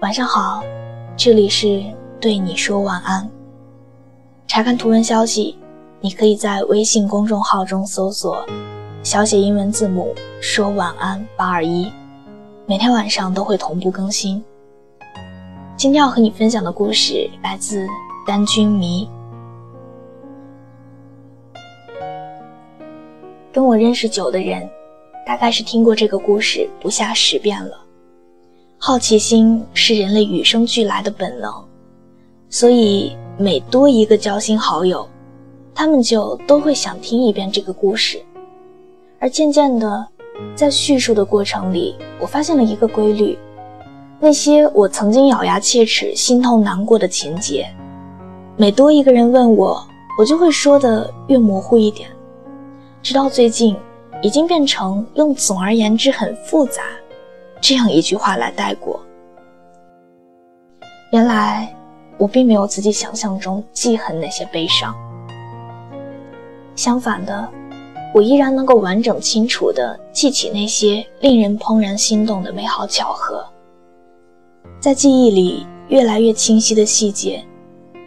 晚上好，这里是对你说晚安。查看图文消息，你可以在微信公众号中搜索小写英文字母说晚安八二一，每天晚上都会同步更新。今天要和你分享的故事来自单君迷。跟我认识久的人，大概是听过这个故事不下十遍了。好奇心是人类与生俱来的本能，所以每多一个交心好友，他们就都会想听一遍这个故事。而渐渐的，在叙述的过程里，我发现了一个规律：那些我曾经咬牙切齿、心痛难过的情节，每多一个人问我，我就会说的越模糊一点，直到最近，已经变成用“总而言之很复杂”。这样一句话来带过。原来我并没有自己想象中记恨那些悲伤，相反的，我依然能够完整清楚地记起那些令人怦然心动的美好巧合。在记忆里越来越清晰的细节，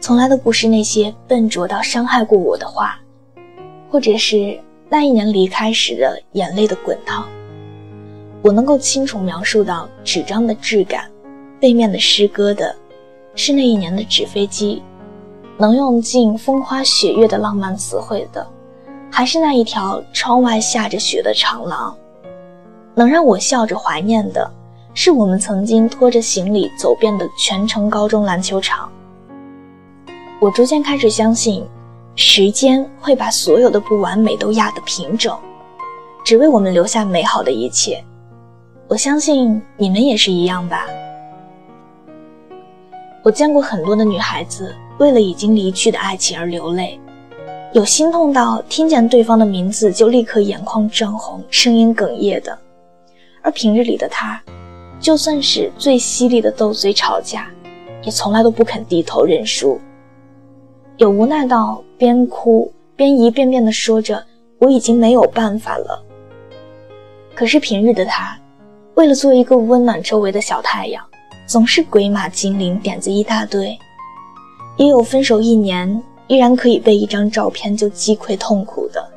从来都不是那些笨拙到伤害过我的话，或者是那一年离开时的眼泪的滚烫。我能够清楚描述到纸张的质感，背面的诗歌的，是那一年的纸飞机；能用尽风花雪月的浪漫词汇的，还是那一条窗外下着雪的长廊；能让我笑着怀念的，是我们曾经拖着行李走遍的全城高中篮球场。我逐渐开始相信，时间会把所有的不完美都压得平整，只为我们留下美好的一切。我相信你们也是一样吧。我见过很多的女孩子为了已经离去的爱情而流泪，有心痛到听见对方的名字就立刻眼眶涨红、声音哽咽的；而平日里的她，就算是最犀利的斗嘴吵架，也从来都不肯低头认输。有无奈到边哭边一遍遍地说着“我已经没有办法了”。可是平日的她。为了做一个温暖周围的小太阳，总是鬼马精灵，点子一大堆。也有分手一年依然可以被一张照片就击溃痛苦的。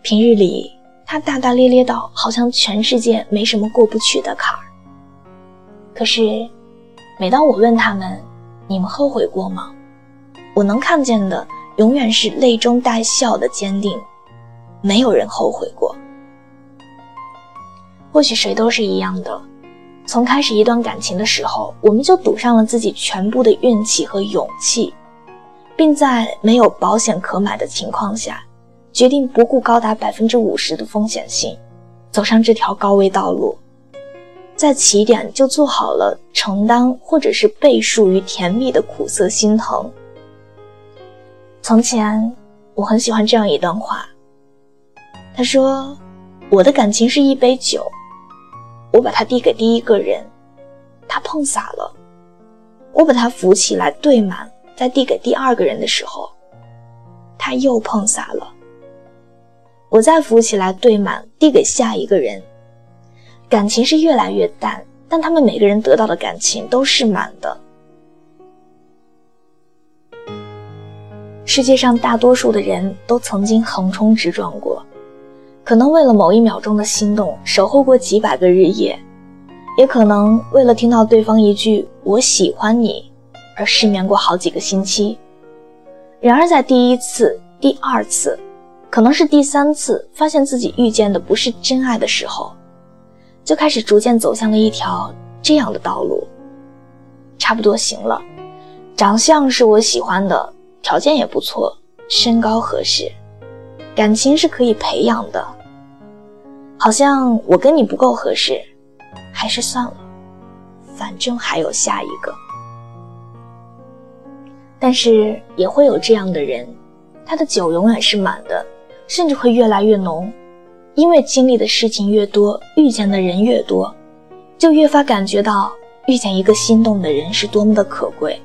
平日里，他大大咧咧到好像全世界没什么过不去的坎儿。可是，每当我问他们：“你们后悔过吗？”我能看见的永远是泪中带笑的坚定。没有人后悔过。或许谁都是一样的，从开始一段感情的时候，我们就赌上了自己全部的运气和勇气，并在没有保险可买的情况下，决定不顾高达百分之五十的风险性，走上这条高危道路，在起点就做好了承担或者是被属于甜蜜的苦涩心疼。从前，我很喜欢这样一段话，他说：“我的感情是一杯酒。”我把它递给第一个人，他碰洒了。我把它扶起来兑满，再递给第二个人的时候，他又碰洒了。我再扶起来兑满，递给下一个人。感情是越来越淡，但他们每个人得到的感情都是满的。世界上大多数的人都曾经横冲直撞过。可能为了某一秒钟的心动，守候过几百个日夜，也可能为了听到对方一句“我喜欢你”而失眠过好几个星期。然而，在第一次、第二次，可能是第三次，发现自己遇见的不是真爱的时候，就开始逐渐走向了一条这样的道路。差不多行了，长相是我喜欢的，条件也不错，身高合适，感情是可以培养的。好像我跟你不够合适，还是算了，反正还有下一个。但是也会有这样的人，他的酒永远是满的，甚至会越来越浓，因为经历的事情越多，遇见的人越多，就越发感觉到遇见一个心动的人是多么的可贵。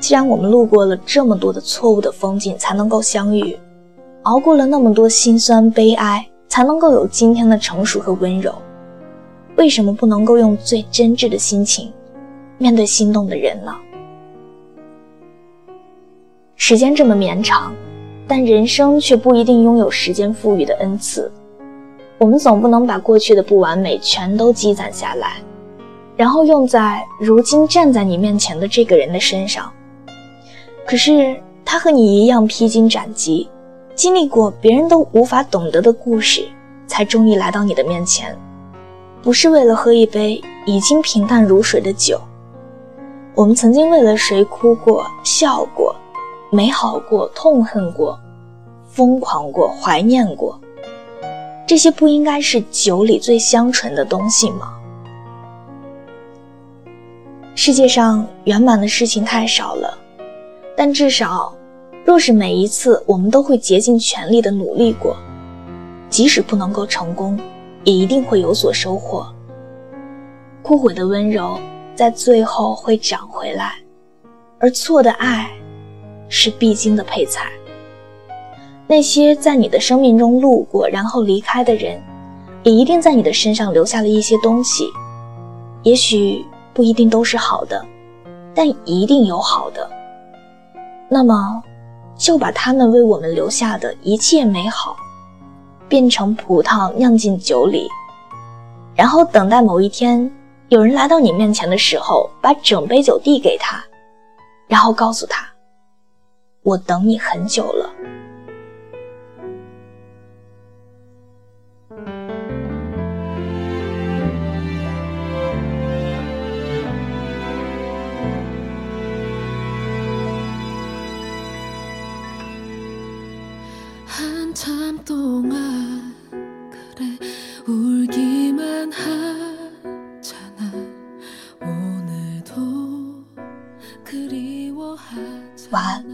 既然我们路过了这么多的错误的风景才能够相遇，熬过了那么多心酸悲哀。才能够有今天的成熟和温柔。为什么不能够用最真挚的心情面对心动的人呢？时间这么绵长，但人生却不一定拥有时间赋予的恩赐。我们总不能把过去的不完美全都积攒下来，然后用在如今站在你面前的这个人的身上。可是他和你一样披荆斩棘，经历过别人都无法懂得的故事，才终于来到你的面前。不是为了喝一杯已经平淡如水的酒，我们曾经为了谁哭过、笑过，美好过、痛恨过，疯狂过、怀念过。这些不应该是酒里最香醇的东西吗？世界上圆满的事情太少了，但至少，若是每一次我们都会竭尽全力的努力过，即使不能够成功，也一定会有所收获。枯萎的温柔在最后会长回来，而错的爱，是必经的配菜。那些在你的生命中路过然后离开的人，也一定在你的身上留下了一些东西，也许不一定都是好的，但一定有好的。那么，就把他们为我们留下的一切美好，变成葡萄酿进酒里，然后等待某一天有人来到你面前的时候，把整杯酒递给他，然后告诉他：“我等你很久了。”晚安。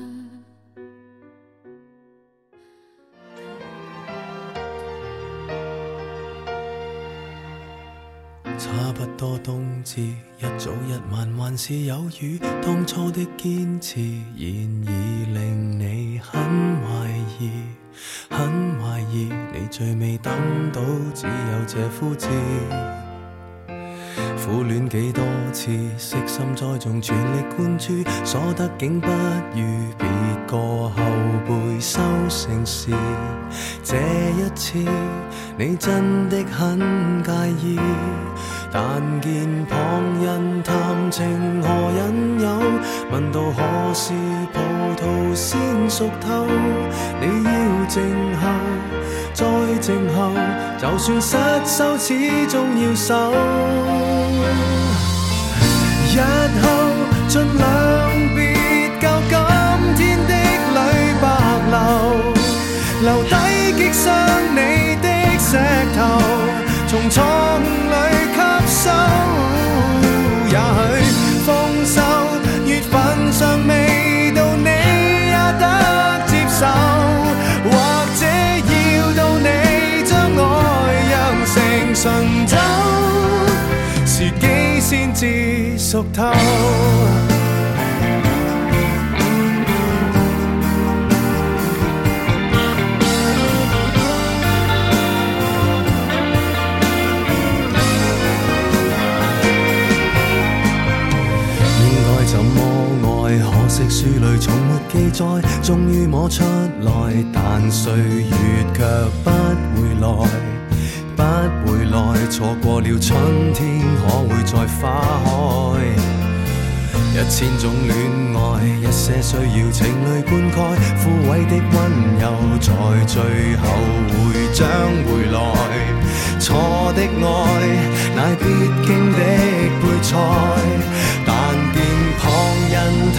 差不多冬至，一早一晚还是有雨。当初的坚持，现已令你很怀疑，很怀疑。你最未等到，只有这枯枝。苦恋几多次，悉心栽种，全力灌注，所得竟不如别个后辈收成时。这一次，你真的很介意，但见旁人谈情何引诱，问到何时葡萄先熟透，你要静候，再静候，就算失手，始终要守。日后尽量从错误里吸收。也许丰收月份尚未到，你也得接受，或者要到你将爱酿成醇酒，时机先至。熟透。书里从没记载。终于摸出来，但岁月却不回来。不回来，错过了春天，可会再花开？一千种恋爱，一些需要情泪灌溉，枯萎的温柔，在最后会将回来。错的爱，乃必经的配菜，但见旁人谈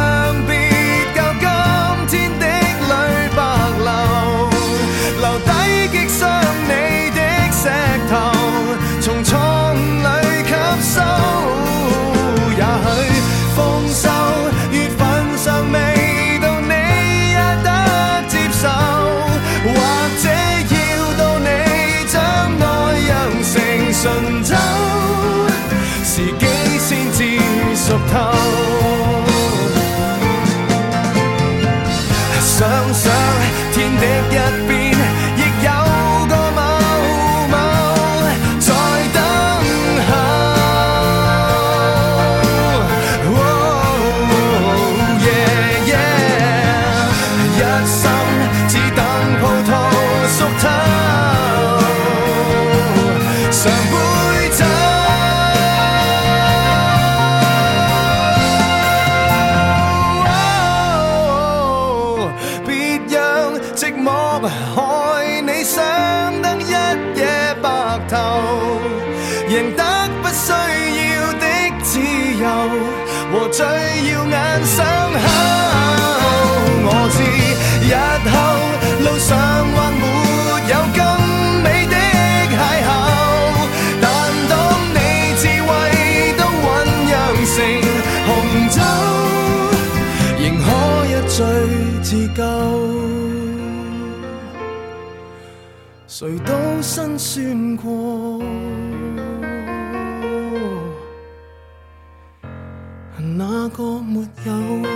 害没有？